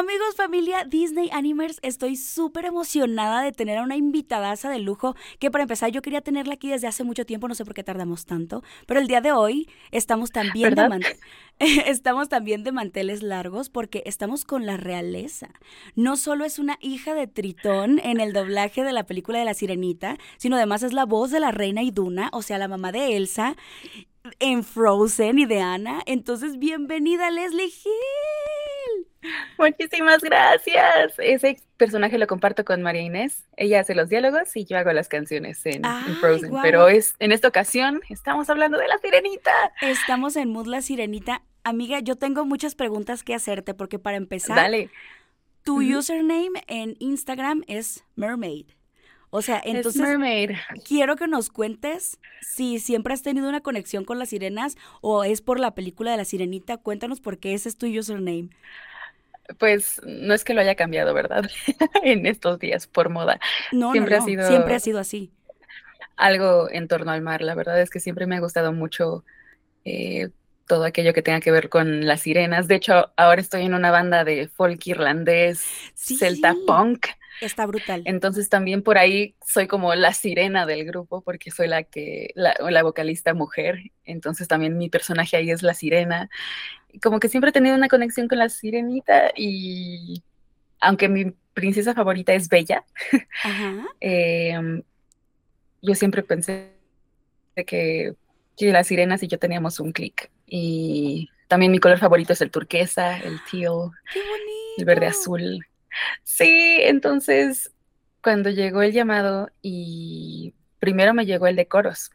Amigos, familia Disney Animers, estoy súper emocionada de tener a una invitadaza de lujo que para empezar yo quería tenerla aquí desde hace mucho tiempo, no sé por qué tardamos tanto, pero el día de hoy estamos también de estamos también de manteles largos porque estamos con la realeza. No solo es una hija de Tritón en el doblaje de la película de La Sirenita, sino además es la voz de la reina Iduna, o sea, la mamá de Elsa en Frozen y de Anna. Entonces, bienvenida Leslie Hill. Muchísimas gracias. Ese personaje lo comparto con María Inés. Ella hace los diálogos y yo hago las canciones en, Frozen. Pero es en esta ocasión estamos hablando de la sirenita. Estamos en Mood la sirenita. Amiga, yo tengo muchas preguntas que hacerte porque para empezar, Dale. tu username en Instagram es Mermaid. O sea, entonces quiero que nos cuentes si siempre has tenido una conexión con las sirenas o es por la película de la sirenita. Cuéntanos por qué ese es tu username. Pues no es que lo haya cambiado, ¿verdad? en estos días por moda. No, siempre ha sido siempre ha sido así. Algo en torno al mar. La verdad es que siempre me ha gustado mucho eh, todo aquello que tenga que ver con las sirenas. De hecho, ahora estoy en una banda de folk irlandés, celta punk. Está brutal. Entonces también por ahí soy como la sirena del grupo porque soy la que, la, la vocalista mujer. Entonces también mi personaje ahí es la sirena. Como que siempre he tenido una conexión con la sirenita y aunque mi princesa favorita es Bella, em, yo siempre pensé que, que las sirenas y yo teníamos un clic. Y también mi color favorito es el turquesa, el teal, el verde azul. Sí, entonces cuando llegó el llamado y primero me llegó el de coros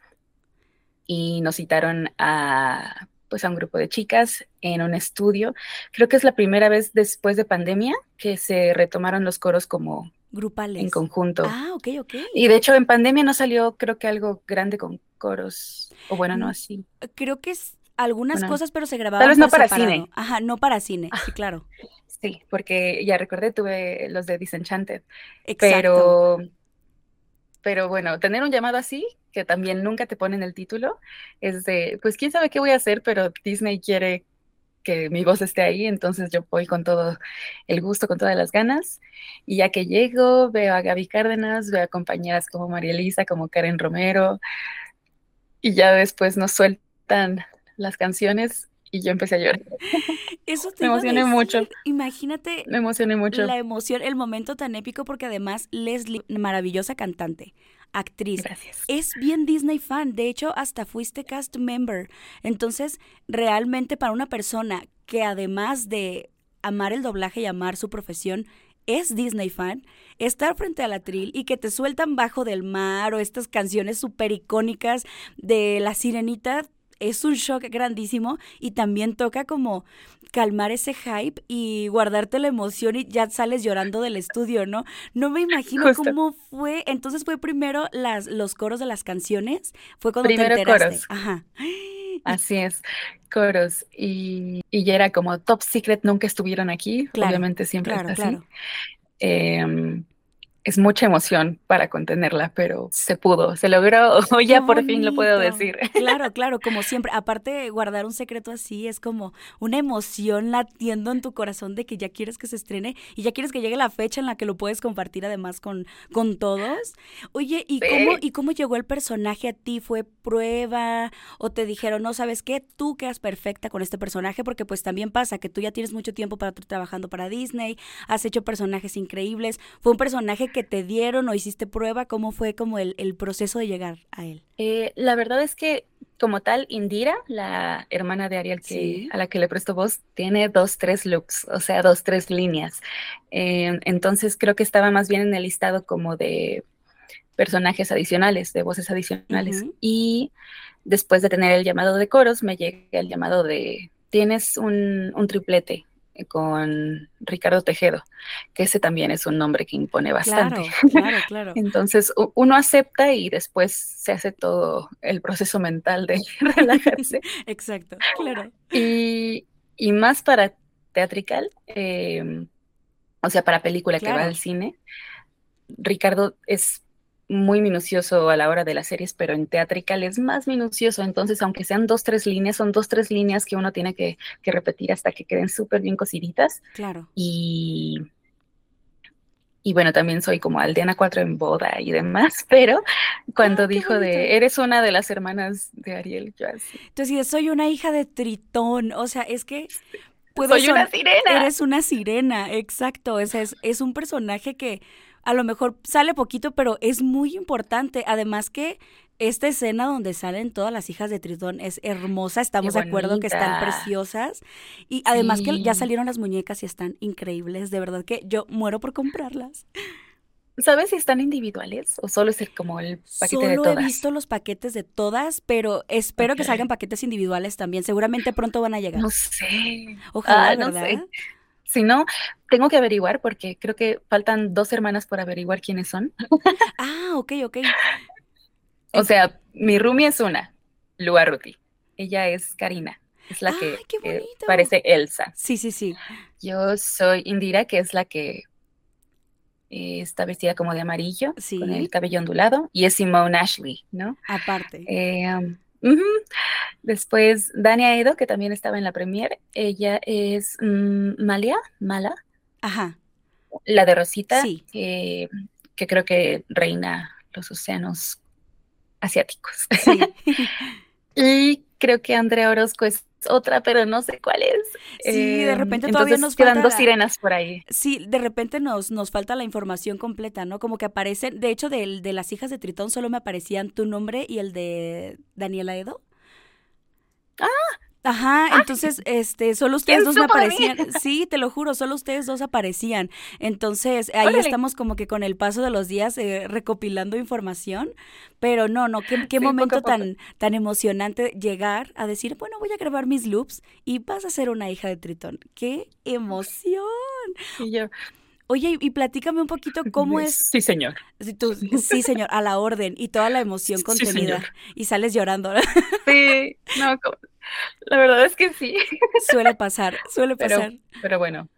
y nos citaron a pues a un grupo de chicas en un estudio. Creo que es la primera vez después de pandemia que se retomaron los coros como grupales en conjunto. Ah, ok, ok. Y de hecho en pandemia no salió creo que algo grande con coros o bueno, no mm, así. Creo que es algunas cosas, pero se grababan Tal vez no para cine. Ajá, no para cine, sí, claro. Sí, porque ya recordé, tuve los de Disenchanted. Pero, pero bueno, tener un llamado así, que también nunca te ponen el título, es de, pues quién sabe qué voy a hacer, pero Disney quiere que mi voz esté ahí, entonces yo voy con todo el gusto, con todas las ganas. Y ya que llego, veo a Gaby Cárdenas, veo a compañeras como María Elisa, como Karen Romero, y ya después nos sueltan las canciones y yo empecé a llorar. Eso te Me emocioné mucho. Imagínate. Me emocioné mucho. La emoción, el momento tan épico, porque además Leslie, maravillosa cantante, actriz. Gracias. Es bien Disney fan. De hecho, hasta fuiste cast member. Entonces, realmente para una persona que además de amar el doblaje y amar su profesión, es Disney fan, estar frente a la tril y que te sueltan bajo del mar o estas canciones súper icónicas de la sirenita, es un shock grandísimo y también toca como calmar ese hype y guardarte la emoción y ya sales llorando del estudio, ¿no? No me imagino cómo fue. Entonces fue primero las, los coros de las canciones, fue cuando primero te enteraste. Coros. Ajá. Así es, coros. Y, y, ya era como Top Secret, nunca estuvieron aquí. Obviamente siempre claro, está así. Em, es mucha emoción para contenerla, pero se pudo, se logró, ya por fin lo puedo decir. Claro, claro, como siempre. Aparte, guardar un secreto así es como una emoción latiendo en tu corazón de que ya quieres que se estrene y ya quieres que llegue la fecha en la que lo puedes compartir además con, con todos. Oye, ¿y, cómo, ¿y cómo llegó el personaje a ti? ¿Fue prueba o te dijeron, no, sabes qué, tú quedas perfecta con este personaje? Porque pues también pasa que tú ya tienes mucho tiempo para trabajando para Disney, has hecho personajes increíbles. Fue un personaje que te dieron o hiciste prueba? ¿Cómo fue como el, proceso de llegar a él? Eh, la verdad es que como tal, Indira, la hermana de Ariel que, a la que le presto voz, tiene dos, tres looks, o sea, dos, tres líneas. Eh, entonces creo que estaba más bien en el listado como de personajes adicionales, de voces adicionales. Y después de tener el llamado de coros, me llega el llamado de, tienes un, un triplete con Ricardo Tejedo, que ese también es un nombre que impone bastante. Claro, claro, Entonces uno acepta y después se hace todo el proceso mental de relajarse. Exacto, claro. Y, más para teatrical, em, o sea, para película que va al cine, Ricardo es muy minucioso a la hora de las series, pero en teatrical es más minucioso. Entonces, aunque sean dos, tres líneas, son dos, tres líneas que uno tiene que, que repetir hasta que queden súper bien cosiditas. Claro. Y, y bueno, también soy como aldeana 4 en boda y demás, pero cuando Ah, dijo de, eres una de las hermanas de Ariel, yo así. Entonces, soy una hija de Tritón. O sea, es que puede Soy una sirena. Eres una sirena, exacto. Sea, es, es un personaje que a lo mejor sale poquito, pero es muy importante. Además que esta escena donde salen todas las hijas de Tritón es hermosa. Estamos de acuerdo que están preciosas. Y además que ya salieron las muñecas y están increíbles. De verdad que yo muero por comprarlas. ¿Sabes si están individuales o solo es el- como el paquete de Solo he todas? visto los paquetes de todas, pero espero que salgan paquetes individuales también. Seguramente pronto van a llegar. No sé. Ojalá, Ah, no ¿verdad? sé. Si no, tengo que averiguar porque creo que faltan dos hermanas por averiguar quiénes son. Ah, ok, ok. O sea, mi roomie es una, Lua Ruti. Ella es Karina, es la que ¡Ay, qué eh, bonito! parece Elsa. Sí, sí, sí. Yo soy Indira, que es la que eh, está vestida como de amarillo, con el cabello ondulado, y es Simone Ashley, ¿no? Aparte. Eh, um, Después Dania Edo, que también estaba en la premiere, ella es mm, Malia, Mala, Ajá. la de Rosita, Sí. que, que creo que reina los océanos asiáticos. Sí. Y creo que Andrea Orozco es otra, pero no sé cuál es. Sí, de Em, repente todavía entonces nos quedan falta dos la- sirenas por ahí. Sí, de repente nos, nos falta la información completa, ¿no? Como que aparecen, de hecho, del- de, las hijas de Tritón solo me aparecían tu nombre y el de Daniela Edo. Ah. Ajá, entonces, este, solo ustedes ¿Quién dos me aparecían. Sí, te lo juro, solo ustedes dos aparecían. Entonces, ahí Órale. estamos como que con el paso de los días eh, recopilando información. Pero no, no, qué, qué Sí, momento tan, tan emocionante llegar a decir, bueno, voy a grabar mis loops y vas a ser una hija de Tritón. ¡Qué emoción! Y yo, Oye, y platícame un poquito cómo es. Sí, señor. tú- sí, señor, a la orden y toda la emoción contenida. y sales llorando. Sí, no, la verdad es que sí. suele pasar, suele Pero, pasar. pero bueno.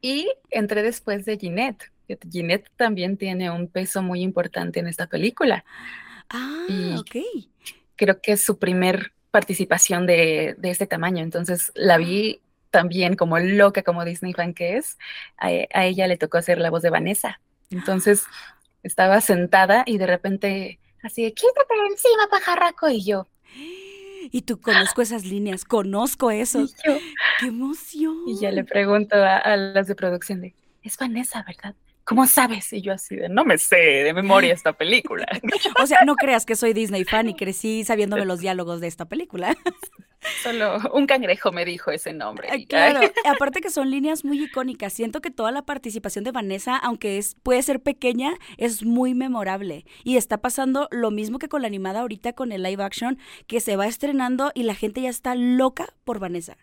Y entré después de Ginette. Ginette también tiene un peso muy importante en esta película. Ah, y- ok. Creo que es su primer participación de, de este tamaño. Entonces la vi también como loca, como Disney fan que es. A, a ella le tocó hacer la voz de Vanessa. Entonces estaba sentada y de repente así de, quítate de encima, pajarraco. Y yo, Y tú conozco esas líneas, conozco eso. ¡Qué emoción! Y ya le pregunto a, a las de producción de, es Vanessa, ¿verdad? ¿Cómo sabes? Y yo así de, no me sé de memoria esta película. O sea, no creas que soy Disney fan y crecí sabiéndome los diálogos de esta película. Solo un cangrejo me dijo ese nombre. Y- Claro, aparte que son líneas muy icónicas. Siento que toda la participación de Vanessa, aunque es puede ser pequeña, es muy memorable. Y está pasando lo mismo que con la animada ahorita con el live action, que se va estrenando y la gente ya está loca por Vanessa.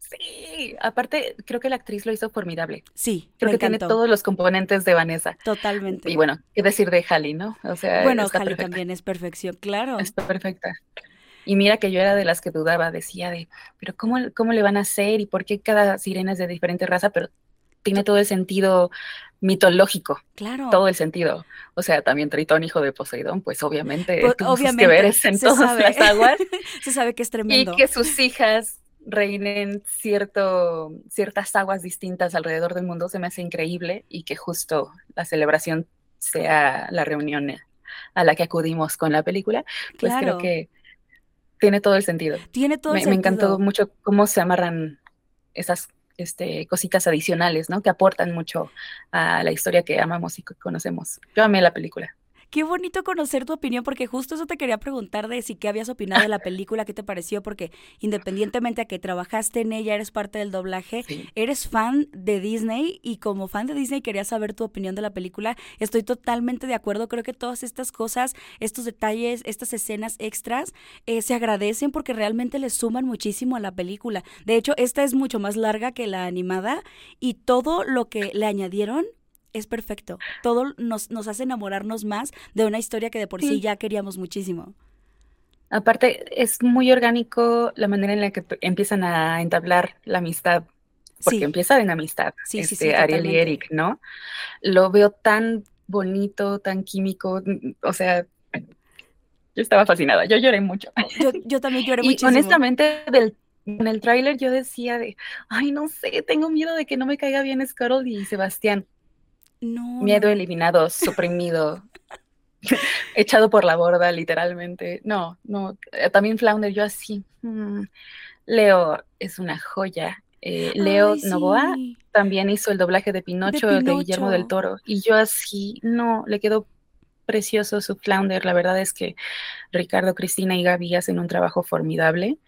Sí, aparte creo que la actriz lo hizo formidable. Sí, Creo me que tiene todos los componentes de Vanessa. Totalmente. Y bueno, qué decir de Halle, ¿no? O sea, bueno, está Halle perfecta. también es perfección, claro. Está perfecta. Y mira que yo era de las que dudaba, decía de, pero ¿cómo, cómo le van a hacer y por qué cada sirena es de diferente raza? Pero tiene todo el sentido mitológico. Claro. todo el sentido. O sea, también Tritón, hijo de Poseidón, pues obviamente Pues, obviamente, que veres en todas sabe. las aguas Se sabe que es y tremendo. que sus hijas reinen cierto, ciertas aguas distintas alrededor del mundo se me hace increíble y que justo la celebración sea la reunión a la que acudimos con la película, pues Claro. creo que tiene todo el sentido. Tiene todo el Me, me encantó sentido. mucho cómo se amarran esas este, cositas adicionales, ¿no? Que aportan mucho a la historia que amamos y que conocemos. Yo amé la película. Qué bonito conocer tu opinión, porque justo eso te quería preguntar de si qué habías opinado de la película, qué te pareció, porque independientemente a que trabajaste en ella, eres parte del doblaje, Sí. eres fan de Disney y como fan de Disney quería saber tu opinión de la película. Estoy totalmente de acuerdo, creo que todas estas cosas, estos detalles, estas escenas extras eh, se agradecen porque realmente le suman muchísimo a la película. De hecho, esta es mucho más larga que la animada y todo lo que le añadieron es perfecto. Todo nos, nos hace enamorarnos más de una historia que de por sí, Sí. ya queríamos muchísimo. Aparte, es muy orgánico la manera en la que empiezan a entablar la amistad, porque Sí. empieza en amistad, Sí, este, sí, Ariel y. Eric, ¿no? Lo veo tan bonito, tan químico, o sea, yo estaba fascinada, yo lloré mucho. Yo, también lloré y muchísimo. honestamente, del, en el tráiler yo decía de, ay, no sé, tengo miedo de que no me caiga bien Scuttle y Sebastián. No. Miedo eliminado, suprimido, echado por la borda, literalmente. No, no, eh, también Flounder, yo así. Mm, Leo es una joya. Eh, Leo Novoa también hizo el doblaje de Pinocho, de Guillermo del Toro. Y yo así, no, le quedó precioso su flounder. La verdad es que Ricardo, Cristina y Gaby hacen un trabajo formidable,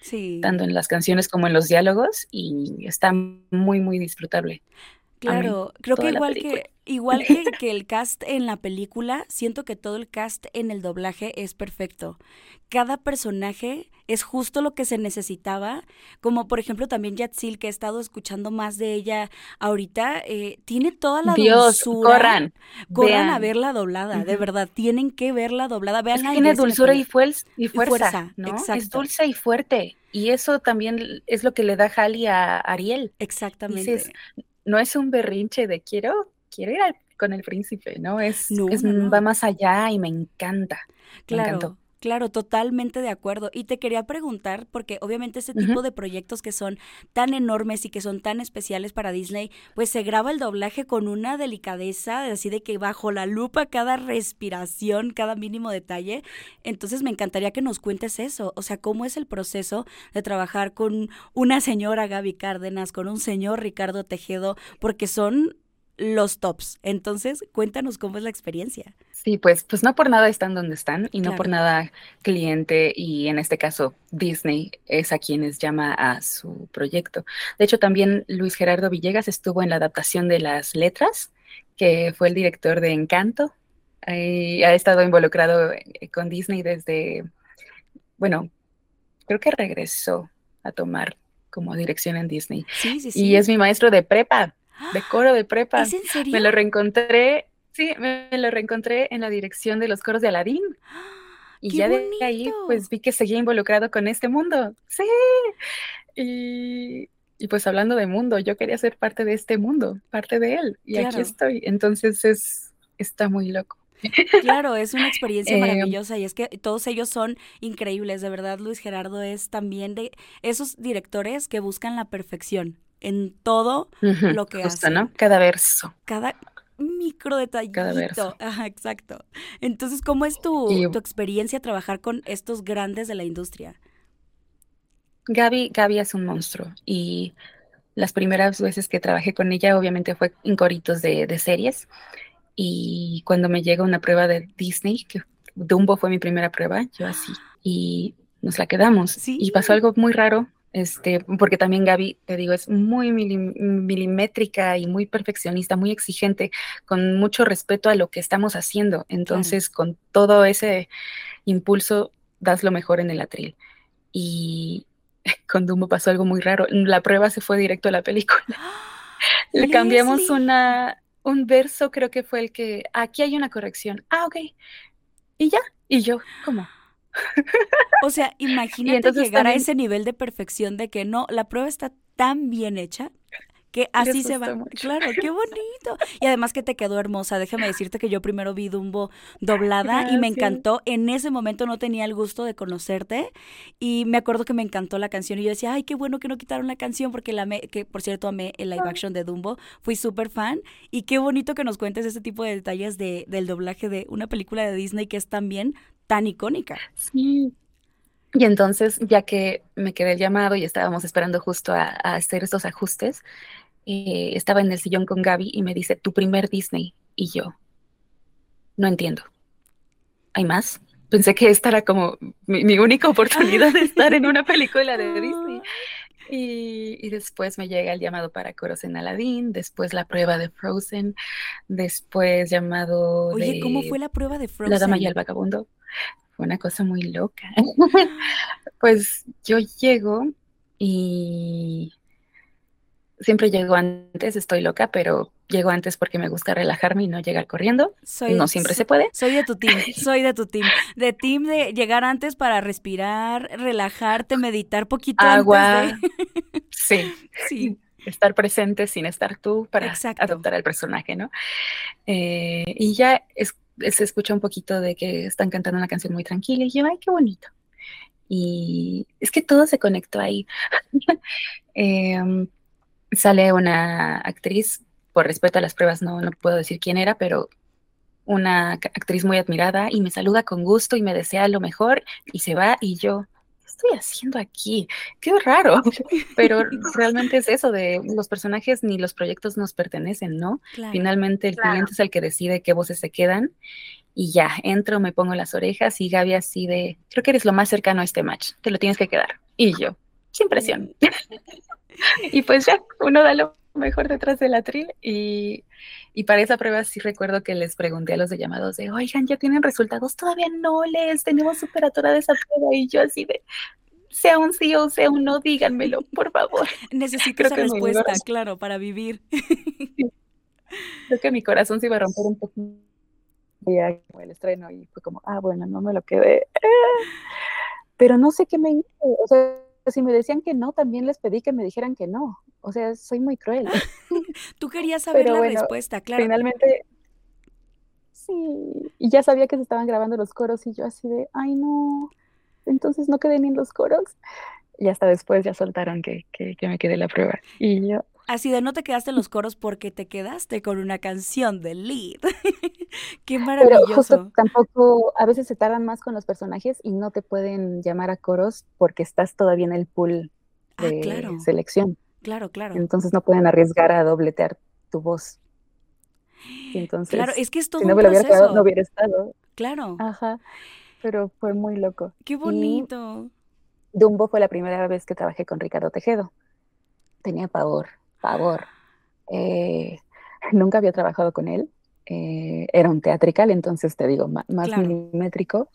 tanto en las canciones como en los diálogos, y está muy, muy disfrutable. Claro, creo que igual que igual que, que, el cast en la película, siento que todo el cast en el doblaje es perfecto. Cada personaje es justo lo que se necesitaba, como por ejemplo también Yatsil, que he estado escuchando más de ella ahorita, eh, tiene toda la Dios, dulzura. corran, corran a verla doblada, de verdad, tienen que verla doblada. Vean tiene dulzura y, y, fuerza, ¿no? Es dulce y fuerte, y eso también es lo que le da Hali a Ariel. Exactamente no es un berrinche de quiero, quiero ir con el príncipe, ¿no? Es, va más allá y me encanta. Claro. Claro, totalmente de acuerdo. Y te quería preguntar, porque obviamente ese tipo de proyectos que son tan enormes y que son tan especiales para Disney, pues se graba el doblaje con una delicadeza, así de que bajo la lupa cada respiración, cada mínimo detalle. Entonces me encantaría que nos cuentes eso, o sea, cómo es el proceso de trabajar con una señora Gaby Cárdenas, con un señor Ricardo Tejedo, porque son los tops. Entonces, cuéntanos cómo es la experiencia. Sí, pues, pues no por nada están donde están y no por nada cliente y en este caso Disney es a quienes llama a su proyecto. De hecho, también Luis Gerardo Villegas estuvo en la adaptación de las letras, que fue el director de Encanto. ha estado involucrado eh, con Disney desde, bueno, creo que regresó a tomar como dirección en Disney. Sí, sí, sí. Y es mi maestro de prepa de coro de prepa. ¿Es en serio? Me lo reencontré, sí, me, lo reencontré en la dirección de los coros de Aladín. Y ya de ahí, pues vi que seguía involucrado con este mundo. Sí. Y, pues hablando de mundo, yo quería ser parte de este mundo, parte de él. Y aquí estoy. Entonces es, está muy loco. Claro, es una experiencia em, maravillosa y es que todos ellos son increíbles, de verdad Luis Gerardo es también de esos directores que buscan la perfección en todo lo que hace. ¿no? Cada verso. Cada micro detallito. Cada verso. Ajá, exacto. Entonces, ¿cómo es tu, tu experiencia trabajar con estos grandes de la industria? Gaby, Gaby es un monstruo y las primeras veces que trabajé con ella obviamente fue en coritos de, de series y cuando me llega una prueba de Disney, que Dumbo fue mi primera prueba, yo así, y nos la quedamos. ¿Sí? Y pasó algo muy raro este, porque también Gaby, te digo, es muy milimétrica y muy perfeccionista, muy exigente, con mucho respeto a lo que estamos haciendo. Entonces, con todo ese impulso, das lo mejor en el atril. Y con Dumbo pasó algo muy raro. La prueba se fue directo a la película. Le cambiamos una, un verso, creo que fue el que, aquí hay una corrección. Ah, ok. Y ya. Y yo, ¿cómo? O sea, imagínate llegar a ese nivel de perfección de que no, la prueba está tan bien hecha que así se va. Claro, qué bonito. Y además que te quedó hermosa. Déjame decirte que yo primero vi Dumbo doblada y me encantó. En ese momento no tenía el gusto de conocerte y me acuerdo que me encantó la canción y yo decía, ay, qué bueno que no quitaron la canción porque la amé, que por cierto amé el live action de Dumbo. Fui súper fan y qué bonito que nos cuentes ese tipo de detalles de, del doblaje de una película de Disney que es también tan icónica. Sí. Y entonces, ya que me quedé el llamado y estábamos esperando justo a, hacer estos ajustes, eh, estaba en el sillón con Gaby y me dice, tu primer Disney. Y yo, no entiendo. ¿Hay más? Pensé que esta era como mi, única oportunidad de estar en una película de Disney. Y, y, después me llega el llamado para coros en Aladdin, después la prueba de Frozen, después llamado. Oye, ¿cómo fue la prueba de Frozen? La Dama y el Vagabundo. Fue una cosa muy loca. pues yo llego y siempre llego antes, estoy loca, pero llego antes porque me gusta relajarme y no llegar corriendo. no siempre se puede. Soy de tu team, soy de tu team. De team de llegar antes para respirar, relajarte, meditar poquito Agua. Sí. sí. estar presente sin estar tú para adoptar al personaje, ¿no? Eh, y ya se escucha un poquito de que están cantando una canción muy tranquila y yo, ay, qué bonito. Y es que todo se conectó ahí. Em, sale una actriz, por respeto a las pruebas no, no puedo decir quién era, pero una actriz muy admirada y me saluda con gusto y me desea lo mejor y se va y yo, estoy haciendo aquí? Qué raro. Pero realmente es eso de los personajes ni los proyectos nos pertenecen, ¿no? Finalmente el cliente es el que decide qué voces se quedan y ya, entro, me pongo las orejas y Gaby así de, creo que eres lo más cercano a este match, te lo tienes que quedar. Y yo, sin presión. y pues ya, uno da lo mejor detrás del atril y, y para esa prueba sí recuerdo que les pregunté a los de llamados de, oigan, ¿ya tienen resultados? Todavía no les, tenemos súper atorada esa prueba y yo así de, sea un sí o sea un no, díganmelo, por favor. Necesito esa respuesta, claro, para vivir. Creo que mi corazón se iba a romper un poquito el estreno y fue como, ah, bueno, no me lo quedé. Pero no sé qué me hice, o sea, si me decían que no, también les pedí que me dijeran que no. O sea, soy muy cruel. Tú querías saber la respuesta, claro. Finalmente, sí. Y ya sabía que se estaban grabando los coros y yo así de, ay no, entonces no quedé ni en los coros. Y hasta después ya soltaron que, que, que me quedé la prueba. Y yo, Así de no te quedaste en los coros porque te quedaste con una canción de lead. Qué maravilloso. Pero justo tampoco, a veces se tardan más con los personajes y no te pueden llamar a coros porque estás todavía en el pool ah, de selección. Claro, claro. Entonces no pueden arriesgar a dobletear tu voz. entonces, claro, es que es todo si no me lo hubiera quedado, no hubiera estado. Claro. Ajá. Pero fue muy loco. Qué bonito. Dumbo fue la primera vez que trabajé con Ricardo Tejedo. Tenía pavor favor. Eh, nunca había trabajado con él. Eh, era un teatrical, entonces te digo, más, milimétrico.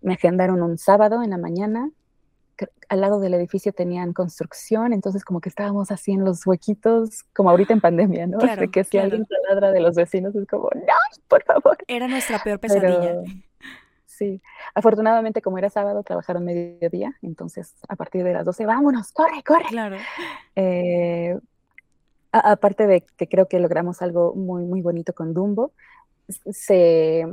Me agendaron un sábado en la mañana. Al lado del edificio tenían construcción, entonces como que estábamos así en los huequitos, como ahorita en pandemia, ¿no? de que si alguien taladra de los vecinos es como, no, por favor. Era nuestra peor pesadilla. sí, afortunadamente como era sábado, trabajaron mediodía, entonces a partir de las 12, vámonos, corre, corre. Claro. Eh, aparte de que creo que logramos algo muy, muy bonito con Dumbo, se,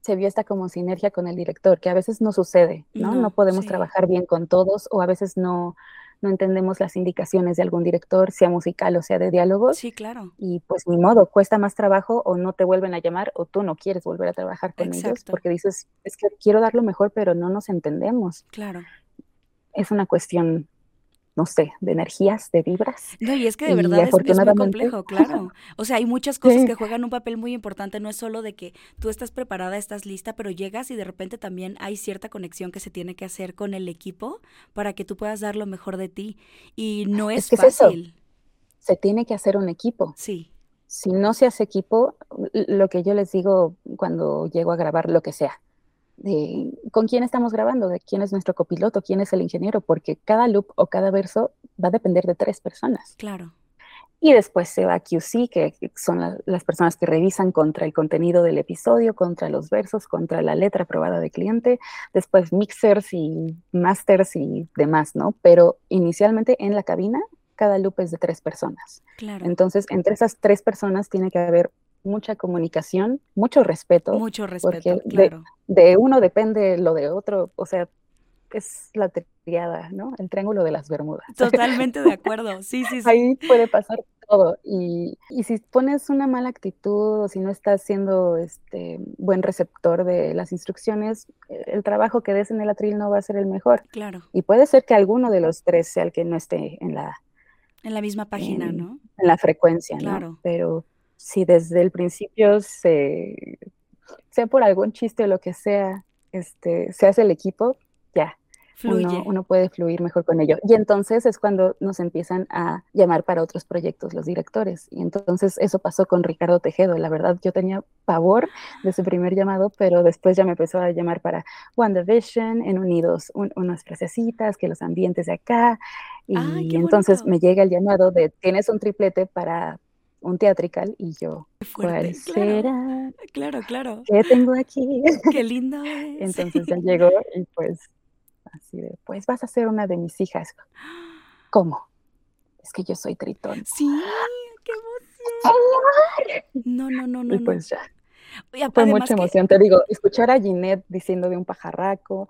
se vio esta como sinergia con el director, que a veces no sucede, ¿no? No, podemos trabajar bien con todos o a veces no, no entendemos las indicaciones de algún director, sea musical o sea de diálogos. Sí, claro. Y pues ni modo, cuesta más trabajo o no te vuelven a llamar o tú no quieres volver a trabajar con ellos porque dices, es que quiero dar lo mejor, pero no nos entendemos. Claro. Es una cuestión no sé, de energías, de vibras. No, y es que de verdad es, muy complejo, claro. O sea, hay muchas cosas que juegan un papel muy importante, no es solo de que tú estás preparada, estás lista, pero llegas y de repente también hay cierta conexión que se tiene que hacer con el equipo para que tú puedas dar lo mejor de ti. Y no es, fácil. Se tiene que hacer un equipo. Sí. Si no se hace equipo, lo que yo les digo cuando llego a grabar lo que sea, de con quién estamos grabando, de quién es nuestro copiloto, quién es el ingeniero, porque cada loop o cada verso va a depender de tres personas. Claro. Y después se va a QC, que son las personas que revisan contra el contenido del episodio, contra los versos, contra la letra aprobada de cliente, después mixers y masters y demás, ¿no? Pero inicialmente en la cabina, cada loop es de tres personas. Claro. Entonces, entre esas tres personas tiene que haber mucha comunicación, mucho respeto. Mucho respeto, claro. De, uno depende lo de otro, o sea, es la triada, ¿no? El triángulo de las Bermudas. Totalmente de acuerdo, sí, sí, sí. Ahí puede pasar todo. Y, y, si pones una mala actitud o si no estás siendo este buen receptor de las instrucciones, el trabajo que des en el atril no va a ser el mejor. Claro. Y puede ser que alguno de los tres sea el que no esté en la... En la misma página, ¿no? En la frecuencia, claro. Pero si desde el principio se, sea por algún chiste o lo que sea, este, se hace el equipo, ya, uno, uno, puede fluir mejor con ello. Y entonces es cuando nos empiezan a llamar para otros proyectos los directores. Y entonces eso pasó con Ricardo Tejedo. La verdad, yo tenía pavor de su primer llamado, pero después ya me empezó a llamar para WandaVision, en Unidos, unas frasecitas, que los ambientes de acá. Y entonces me llega el llamado de, tienes un triplete para un teatrical y yo, ¿cuál será? Claro, claro. ¿Qué tengo aquí? Qué lindo es. Entonces ya llegó y pues así de, pues vas a ser una de mis hijas. ¿Cómo? es que yo soy tritón. Sí, qué emoción. No, no, no, no. Y pues ya. Fue mucha emoción, te digo, escuchar a Ginette diciendo de un pajarraco,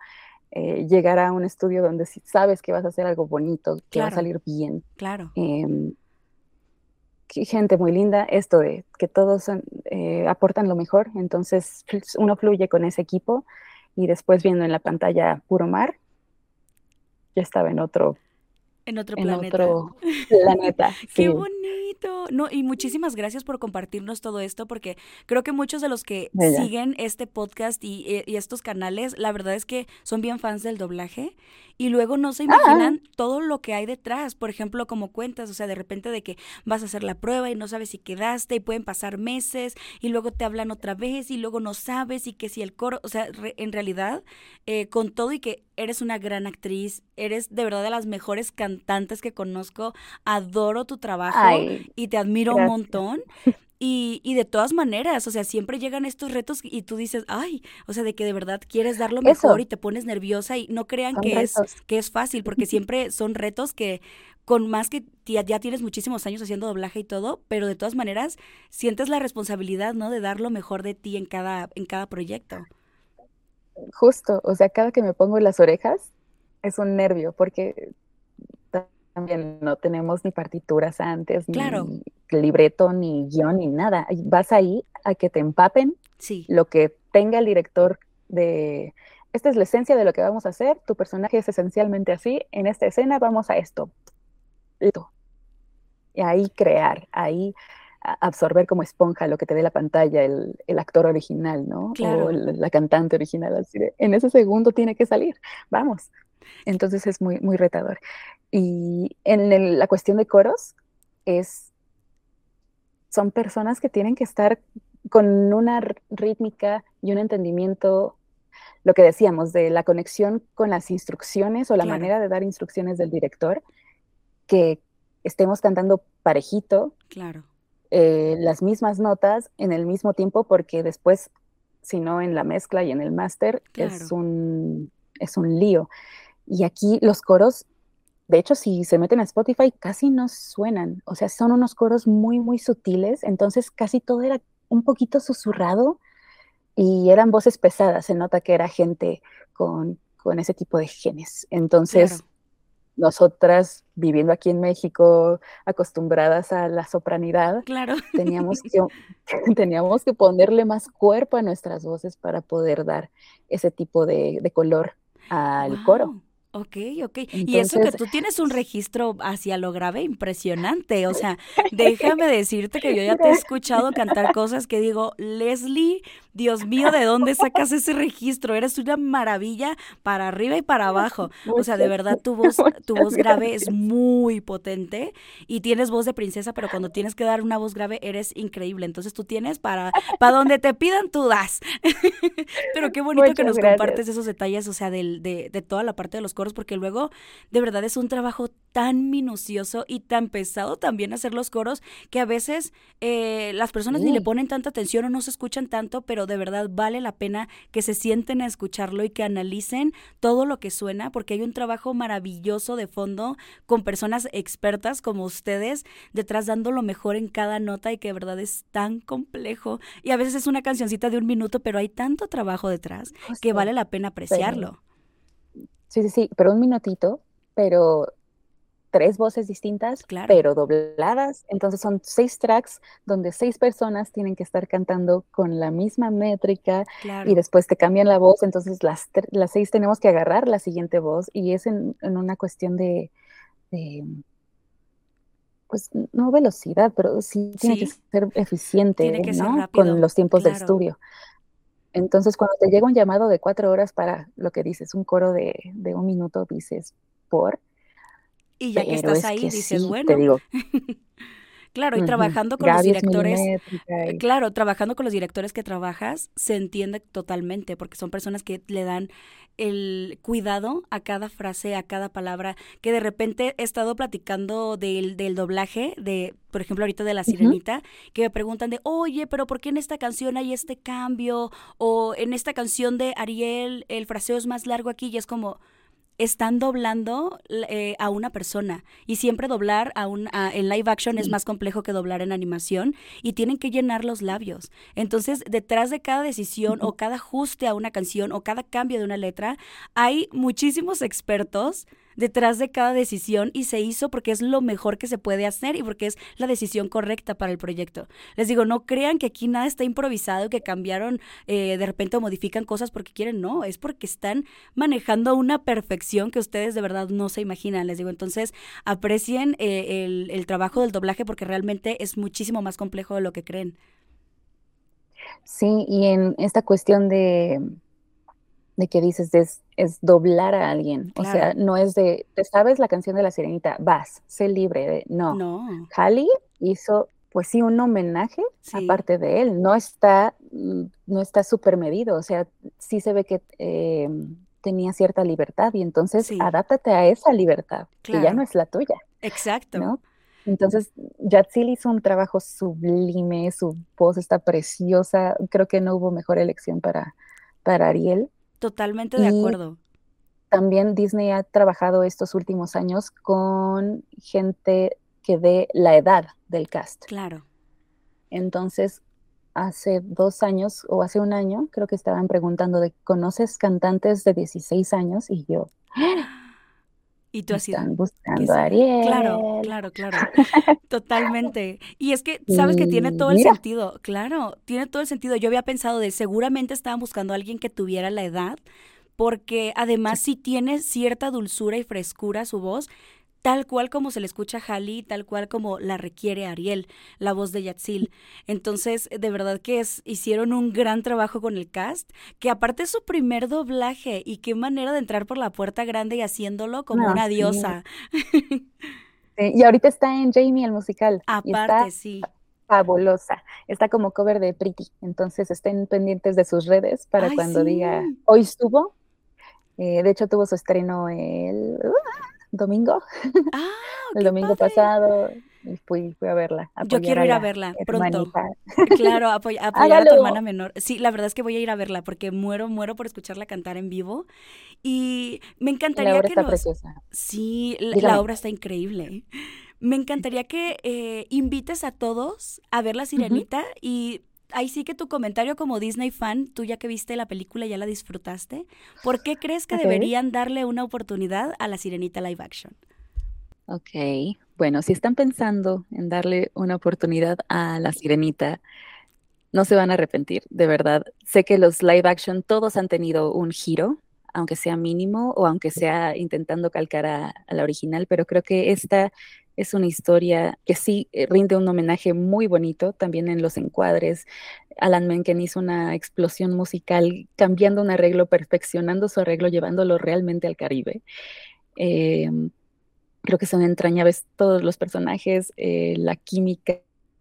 eh, llegar a un estudio donde sabes que vas a hacer algo bonito, que va a salir bien. Claro. Em, gente muy linda, esto de que todos eh, aportan lo mejor, entonces uno fluye con ese equipo y después viendo en la pantalla puro mar, ya estaba en otro en otro en planeta. Otro planeta. Qué bonito. No, y muchísimas gracias por compartirnos todo esto, porque creo que muchos de los que siguen este podcast y, eh, y, estos canales, la verdad es que son bien fans del doblaje y luego no se imaginan todo lo que hay detrás. Por ejemplo, como cuentas, o sea, de repente de que vas a hacer la prueba y no sabes si quedaste y pueden pasar meses y luego te hablan otra vez y luego no sabes y que si el coro, o sea, en realidad, eh, con todo y que eres una gran actriz, eres de verdad de las mejores cantantes que conozco, adoro tu trabajo y te admiro un montón. Y, y, de todas maneras, o sea, siempre llegan estos retos y tú dices, ay, o sea, de que de verdad quieres dar lo mejor y te pones nerviosa y no crean que es, que es fácil, porque siempre son retos que con más que ya, ya, tienes muchísimos años haciendo doblaje y todo, pero de todas maneras sientes la responsabilidad, ¿no? De dar lo mejor de ti en cada, en cada proyecto. Justo, o sea, cada que me pongo las orejas es un nervio, porque también no tenemos ni partituras antes, ni libreto, ni guion, ni nada. Vas ahí a que te empapen lo que tenga el director de... Esta es la esencia de lo que vamos a hacer, tu personaje es esencialmente así, en esta escena vamos a esto. Y ahí crear, ahí absorber como esponja lo que te dé la pantalla el, actor original, ¿no? O la cantante original. Así en ese segundo tiene que salir, vamos. Entonces es muy, muy retador. Y en la cuestión de coros, es, son personas que tienen que estar con una rítmica y un entendimiento, lo que decíamos, de la conexión con las instrucciones o la manera de dar instrucciones del director, que estemos cantando parejito, claro. Eh, las mismas notas en el mismo tiempo, porque después, si no en la mezcla y en el máster, es, un, es un lío. Y aquí los coros de hecho, si se meten a Spotify, casi no suenan. O sea, son unos coros muy, muy sutiles. Entonces, casi todo era un poquito susurrado y eran voces pesadas. Se nota que era gente con, ese tipo de genes. Entonces, nosotras, viviendo aquí en México, acostumbradas a la sopranidad, claro. teníamos, que, teníamos que ponerle más cuerpo a nuestras voces para poder dar ese tipo de, color al coro. Ok, ok. y eso que tú tienes un registro hacia lo grave impresionante. O sea, déjame decirte que yo ya te he escuchado cantar cosas que digo, Leslie, Dios mío, ¿de dónde sacas ese registro? Eres una maravilla para arriba y para abajo. O sea, de verdad tu voz, tu voz grave es muy potente y tienes voz de princesa, pero cuando tienes que dar una voz grave eres increíble. Entonces tú tienes para, para donde te pidan, tú das. pero qué bonito que nos compartes esos detalles, o sea, de, de, de toda la parte de los coros, porque luego de verdad es un trabajo tan minucioso y tan pesado también hacer los coros que a veces eh, las personas ni le ponen tanta atención o no se escuchan tanto, pero de verdad vale la pena que se sienten a escucharlo y que analicen todo lo que suena, porque hay un trabajo maravilloso de fondo con personas expertas como ustedes detrás dando lo mejor en cada nota y que de verdad es tan complejo. Y a veces es una cancioncita de un minuto, pero hay tanto trabajo detrás que vale la pena apreciarlo. Sí, sí, sí, pero un minutito, pero tres voces distintas, pero dobladas. Entonces son seis tracks donde seis personas tienen que estar cantando con la misma métrica y después te cambian la voz. Entonces las, las seis tenemos que agarrar la siguiente voz y es en, una cuestión de, pues no velocidad, pero sí tiene que ser eficiente con los tiempos de estudio. Entonces, cuando te llega un llamado de cuatro horas para lo que dices, un coro de, de un minuto, dices, por, y ya que estás ahí, dices, bueno. Claro, y trabajando con los directores, claro, trabajando con los directores que trabajas, se entiende totalmente, porque son personas que le dan el cuidado a cada frase, a cada palabra, que de repente he estado platicando del, del doblaje, de, por ejemplo, ahorita de La Sirenita, que me preguntan de, oye, pero ¿por qué en esta canción hay este cambio? O en esta canción de Ariel el fraseo es más largo aquí y es como están doblando eh, a una persona. Y siempre doblar a un en live action es más complejo que doblar en animación y tienen que llenar los labios. Entonces, detrás de cada decisión o cada ajuste a una canción o cada cambio de una letra, hay muchísimos expertos detrás de cada decisión y se hizo porque es lo mejor que se puede hacer y porque es la decisión correcta para el proyecto. Les digo, no crean que aquí nada está improvisado, que cambiaron, eh, de repente modifican cosas porque quieren, no, es porque están manejando una perfección que ustedes de verdad no se imaginan. Les digo, entonces aprecien eh, el, el trabajo del doblaje porque realmente es muchísimo más complejo de lo que creen. Sí, y en esta cuestión de de que dices es, es doblar a alguien. O sea, no es de, ¿te sabes la canción de la sirenita? Vas, sé libre. De, no. no. Halley hizo, pues sí, un homenaje aparte de él. No está, no está súper medido. O sea, sí se ve que eh, tenía cierta libertad y entonces adáptate a esa libertad, que ya no es la tuya. Exacto. Entonces, Yatzil hizo un trabajo sublime, su voz está preciosa. Creo que no hubo mejor elección para, para Ariel. Totalmente de acuerdo. También Disney ha trabajado estos últimos años con gente que dé la edad del cast. Claro. Entonces, hace dos años o hace un año, creo que estaban preguntando de, ¿conoces cantantes de 16 años? Y yo, y tú así. Están buscando a Ariel. Claro, claro, claro. Totalmente. Y es que, sabes que tiene todo el sentido. Claro, tiene todo el sentido. Yo había pensado de seguramente estaban buscando a alguien que tuviera la edad, porque además si tiene cierta dulzura y frescura su voz, tal cual como se le escucha a Halley, tal cual como la requiere Ariel, la voz de Yatzil. Entonces, de verdad que es, hicieron un gran trabajo con el cast, que aparte es su primer doblaje y qué manera de entrar por la puerta grande y haciéndolo como una diosa. y ahorita está en Jamie el musical. Aparte, sí. Fabulosa. Está como cover de Pretty. Entonces estén pendientes de sus redes para cuando diga hoy estuvo. Eh, de hecho, tuvo su estreno el domingo. Ah, el domingo pasado y fui, fui a verla. Yo quiero ir a, verla pronto. Claro, apoyar a tu hermana menor. Sí, la verdad es que voy a ir a verla porque muero, muero por escucharla cantar en vivo. Y me encantaría la obra que está preciosa. Sí, la, obra está increíble. Me encantaría que eh, invites a todos a ver La Sirenita y ahí sí que tu comentario como Disney fan, tú ya que viste la película ya la disfrutaste, ¿por qué crees que deberían darle una oportunidad a la Sirenita live action? Ok, bueno, si están pensando en darle una oportunidad a la Sirenita, no se van a arrepentir, de verdad. Sé que los live action todos han tenido un giro, aunque sea mínimo o aunque sea intentando calcar a, a la original, pero creo que esta es una historia que sí eh, rinde un homenaje muy bonito también en los encuadres. Alan Menken hizo una explosión musical cambiando un arreglo, perfeccionando su arreglo, llevándolo realmente al Caribe. Em, creo que son entrañables todos los personajes, eh, la química,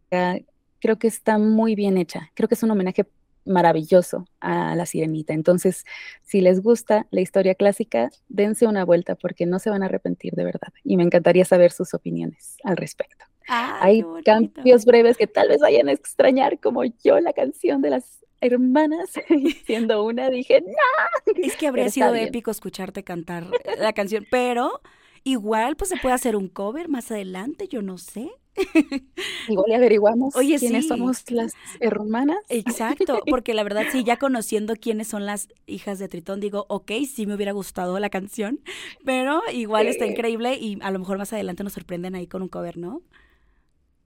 creo que está muy bien hecha. Creo que es un homenaje maravilloso a la sirenita. Entonces, si les gusta la historia clásica, dense una vuelta porque no se van a arrepentir de verdad. Y me encantaría saber sus opiniones al respecto. Ah, Hay cambios breves que tal vez vayan a extrañar, como yo la canción de las hermanas, siendo una, dije, no. Es que habría sido épico escucharte cantar la canción, pero igual pues se puede hacer un cover más adelante, yo no sé. Igual averiguamos quiénes somos las hermanas. Exacto, porque la verdad sí, ya conociendo quiénes son las hijas de Tritón, digo, ok, sí me hubiera gustado la canción, pero igual está increíble y a lo mejor más adelante nos sorprenden ahí con un cover, ¿no?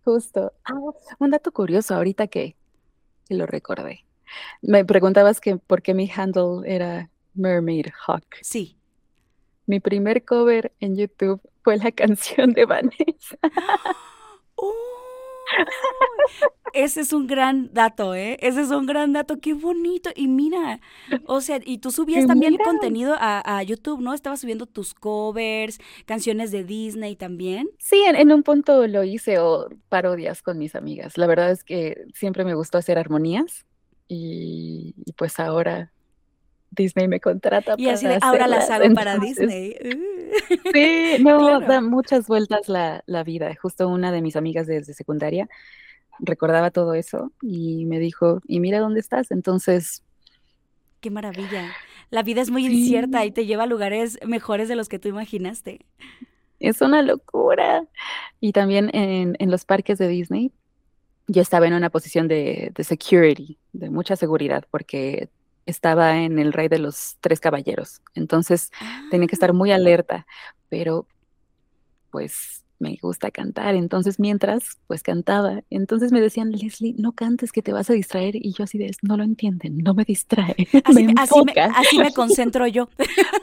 Justo. Ah, un dato curioso ahorita que, lo recordé. Me preguntabas que por qué mi handle era Mermaid Hawk. Sí. Mi primer cover en YouTube fue la canción de Vanessa. Ese es un gran dato, ¿eh? Ese es un gran dato, qué bonito. Y mira, o sea, y tú subías también contenido a, YouTube, ¿no? Estabas subiendo tus covers, canciones de Disney también. Sí, en, un punto lo hice o parodias con mis amigas. La verdad es que siempre me gustó hacer armonías y, pues ahora Disney me contrata. Y así de, ahora las hago para Disney. Sí, no, da muchas vueltas la, la, vida. Justo una de mis amigas desde secundaria recordaba todo eso y me dijo, y mira dónde estás. Entonces... Qué maravilla. La vida es muy incierta y te lleva a lugares mejores de los que tú imaginaste. Es una locura. Y también en, en los parques de Disney, yo estaba en una posición de, de security, de mucha seguridad, porque estaba en el Rey de los Tres Caballeros. Entonces tenía que estar Ah. muy alerta, pero pues me gusta cantar. Entonces mientras, pues cantaba. Entonces me decían, Leslie, no cantes que te vas a distraer. Y yo así de, no lo entienden, no me distrae, Así, me así, me, enfoca, así me concentro yo.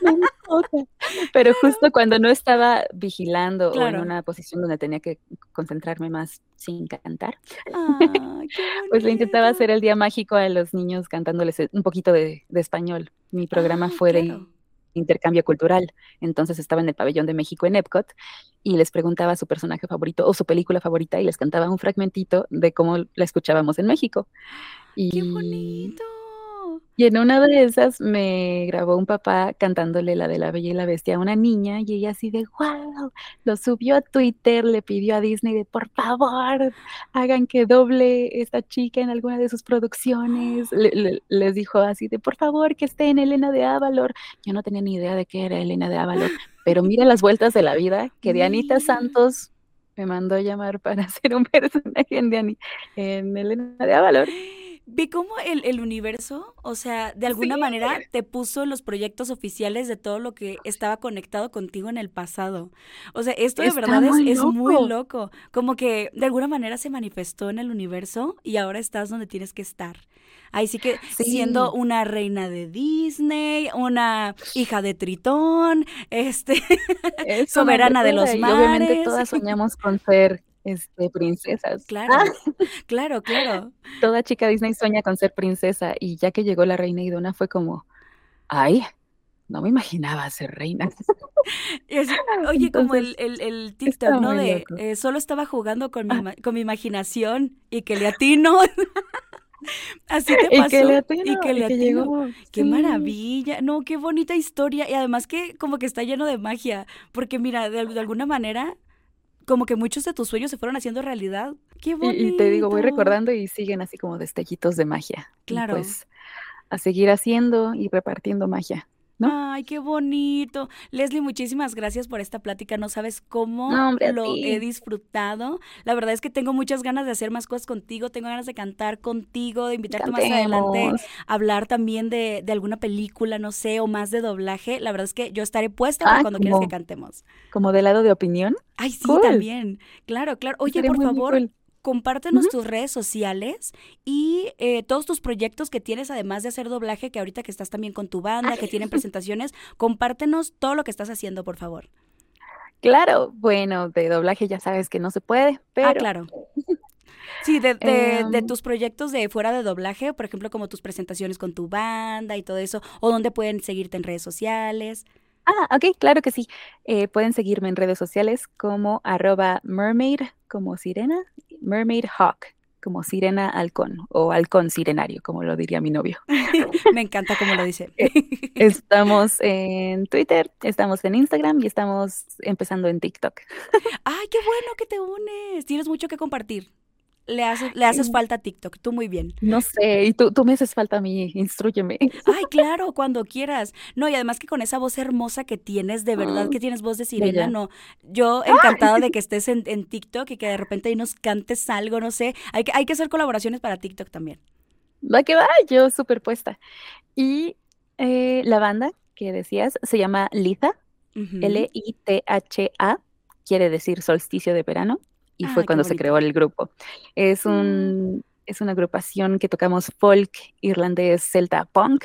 me enfoca". Pero justo cuando no estaba vigilando o en una posición donde tenía que concentrarme más sin cantar, qué pues le intentaba hacer el día mágico a los niños cantándoles eh, un poquito de, de español. Mi programa Ah, fue de. Intercambio cultural. Entonces estaba en el pabellón de México en Epcot y les preguntaba su personaje favorito o su película favorita y les cantaba un fragmentito de cómo la escuchábamos en México. ¡Qué bonito! Y en una de esas me grabó un papá cantándole la de la Bella y la Bestia a una niña y ella así de wow, lo subió a Twitter, le pidió a Disney de por favor, hagan que doble esta chica en alguna de sus producciones. Le- le- les dijo así de por favor que esté en Elena de Avalor. Yo no tenía ni idea de qué era Elena de Avalor, pero mira las vueltas de la vida que Dianita. Santos me mandó a llamar para hacer un personaje en, Diani- en Elena de Avalor. Vi cómo el, el universo, o sea, de alguna Sí. manera te puso los proyectos oficiales de todo lo que estaba conectado contigo en el pasado. O sea, esto de verdad es, muy es muy loco. Como que de alguna manera se manifestó en el universo y ahora estás donde tienes que estar. Ahí sí que siendo una reina de Disney, una hija de Tritón, este, soberana de los Y obviamente mares. todas soñamos con ser este, princesas. Claro, Ah, claro, claro. toda chica Disney sueña con ser princesa y ya que llegó la reina Iduna fue como, ay, no me imaginaba ser reina. Así, oye, como el, el, el TikTok, ¿no? De eh, solo estaba jugando con mi, Ah. con mi imaginación y que le atino. Así te Y que le pasó. Y que le y que atino. llegó. Qué Sí. maravilla. No, qué bonita historia. Y además que como que está lleno de magia. Porque mira, de alguna manera, como que muchos de tus sueños se fueron haciendo realidad. Qué Y, y te digo, voy recordando y siguen así como destellitos de magia. Y Claro. pues a seguir haciendo y repartiendo magia, ¿no? Ay, qué bonito. Leslie, muchísimas gracias por esta plática. No sabes cómo No, hombre, a lo he disfrutado. La verdad es que tengo muchas ganas de hacer más cosas contigo. Tengo ganas de cantar contigo, de invitarte más adelante a hablar también de, de alguna película, no sé, o más de doblaje. La verdad es que yo estaré puesta para Ah, cuando quieras que cantemos. como de lado de opinión. Ay, sí, Cool. también. Claro, claro. Oye, por favor, cool. Compártenos tus redes sociales y eh, todos tus proyectos que tienes, además de hacer doblaje, que ahorita que estás también con tu banda, que tienen presentaciones, compártenos todo lo que estás haciendo, por favor. Claro, bueno, de doblaje ya sabes que no se puede, Ah, pero claro. Sí, de, de, de em, tus proyectos de fuera de doblaje, por ejemplo, como tus presentaciones con tu banda y todo eso, o dónde pueden seguirte en redes sociales. Ah, ok, claro que sí. Eh, pueden seguirme en redes sociales como arroba mermaid, como sirena, mermaid hawk, como sirena halcón o halcón sirenario, como lo diría mi novio. Me encanta cómo lo dice. Eh, Estamos en Twitter, estamos en Instagram y estamos empezando en TikTok. Ay, qué bueno que te unes. Tienes mucho que compartir. Le haces, le haces falta a TikTok, tú muy bien. No sé, y tú, tú me haces falta a mí, instrúyeme. Ay, claro, cuando quieras. No, y además que con esa voz hermosa que tienes, de verdad Mm, que tienes voz de sirena, no. Yo encantada de que estés en, en TikTok y que de repente ahí nos cantes algo, no sé. Hay que, hay que hacer colaboraciones para TikTok también. Va que va, yo súper puesta. Y eh, la banda que decías se llama Ujú. L-I-T-H-A, quiere decir solsticio de verano, y Ah, fue qué cuando se creó el grupo. Es Mm. un, es una agrupación que tocamos folk irlandés celta punk.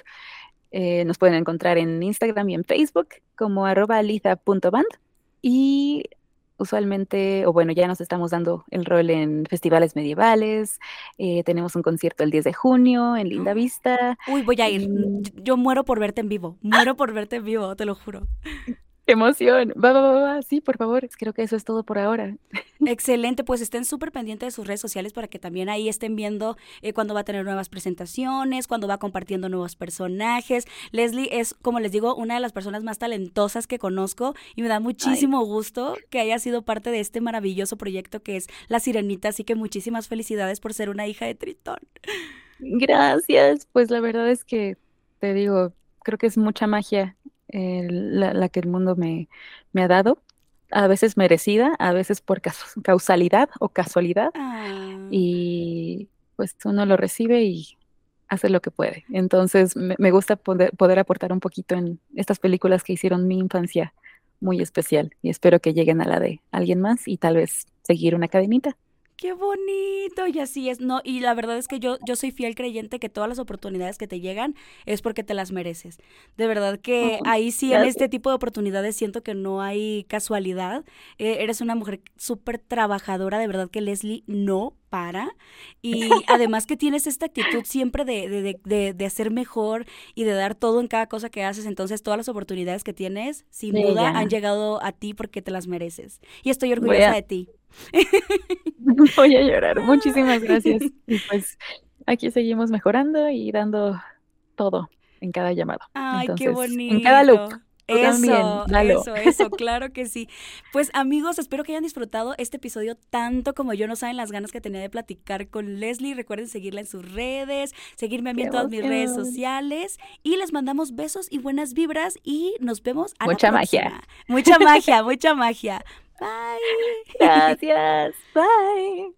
Eh, nos pueden encontrar en Instagram y en Facebook como arroba. Y usualmente, o bueno, ya nos estamos dando el rol en festivales medievales. eh, tenemos un concierto el 10 de junio en Linda Vista. Uy, voy a ir. yo muero por verte en vivo. Muero por verte en vivo, te lo juro. ¡Qué emoción! Va, va, va, va, sí, por favor. Creo que eso es todo por ahora. Excelente, pues estén súper pendientes de sus redes sociales para que también ahí estén viendo eh, cuando va a tener nuevas presentaciones, cuando va compartiendo nuevos personajes. Leslie es, como les digo, una de las personas más talentosas que conozco y me da Ay, muchísimo gusto que haya sido parte de este maravilloso proyecto que es La Sirenita, así que muchísimas felicidades por ser una hija de Tritón. gracias. Pues la verdad es que te digo, creo que es mucha magia la, que el mundo me, me, ha dado, a veces merecida, a veces por causalidad o casualidad. Ah. Y pues uno lo recibe y hace lo que puede. Entonces me, gusta poder, poder, aportar un poquito en estas películas que hicieron mi infancia muy especial y espero que lleguen a la de alguien más y tal vez seguir una cadenita. Qué bonito, y así es, no, y la verdad es que yo, yo soy fiel creyente que todas las oportunidades que te llegan es porque te las mereces. De verdad que ahí sí, en este tipo de oportunidades siento que no hay casualidad. Eh, eres una mujer súper trabajadora, de verdad que Leslie no para. Y además que tienes esta actitud siempre de, de, de, de, hacer mejor y de dar todo en cada cosa que haces. Entonces, todas las oportunidades que tienes, sin duda, han llegado a ti porque te las mereces. Y estoy orgullosa de ti. Voy a llorar. Muchísimas gracias. Y pues aquí seguimos mejorando y dando todo en cada llamado. Ay, qué bonito. En cada loop. Eso, eso, eso, claro que sí. Pues amigos, espero que hayan disfrutado este episodio tanto como yo. No saben las ganas que tenía de platicar con Leslie. Recuerden seguirla en sus redes, seguirme a mí en todas mis redes sociales. Y les mandamos besos y buenas vibras y nos vemos a Mucha magia. Mucha magia, mucha magia. Bye. Gracias. Bye.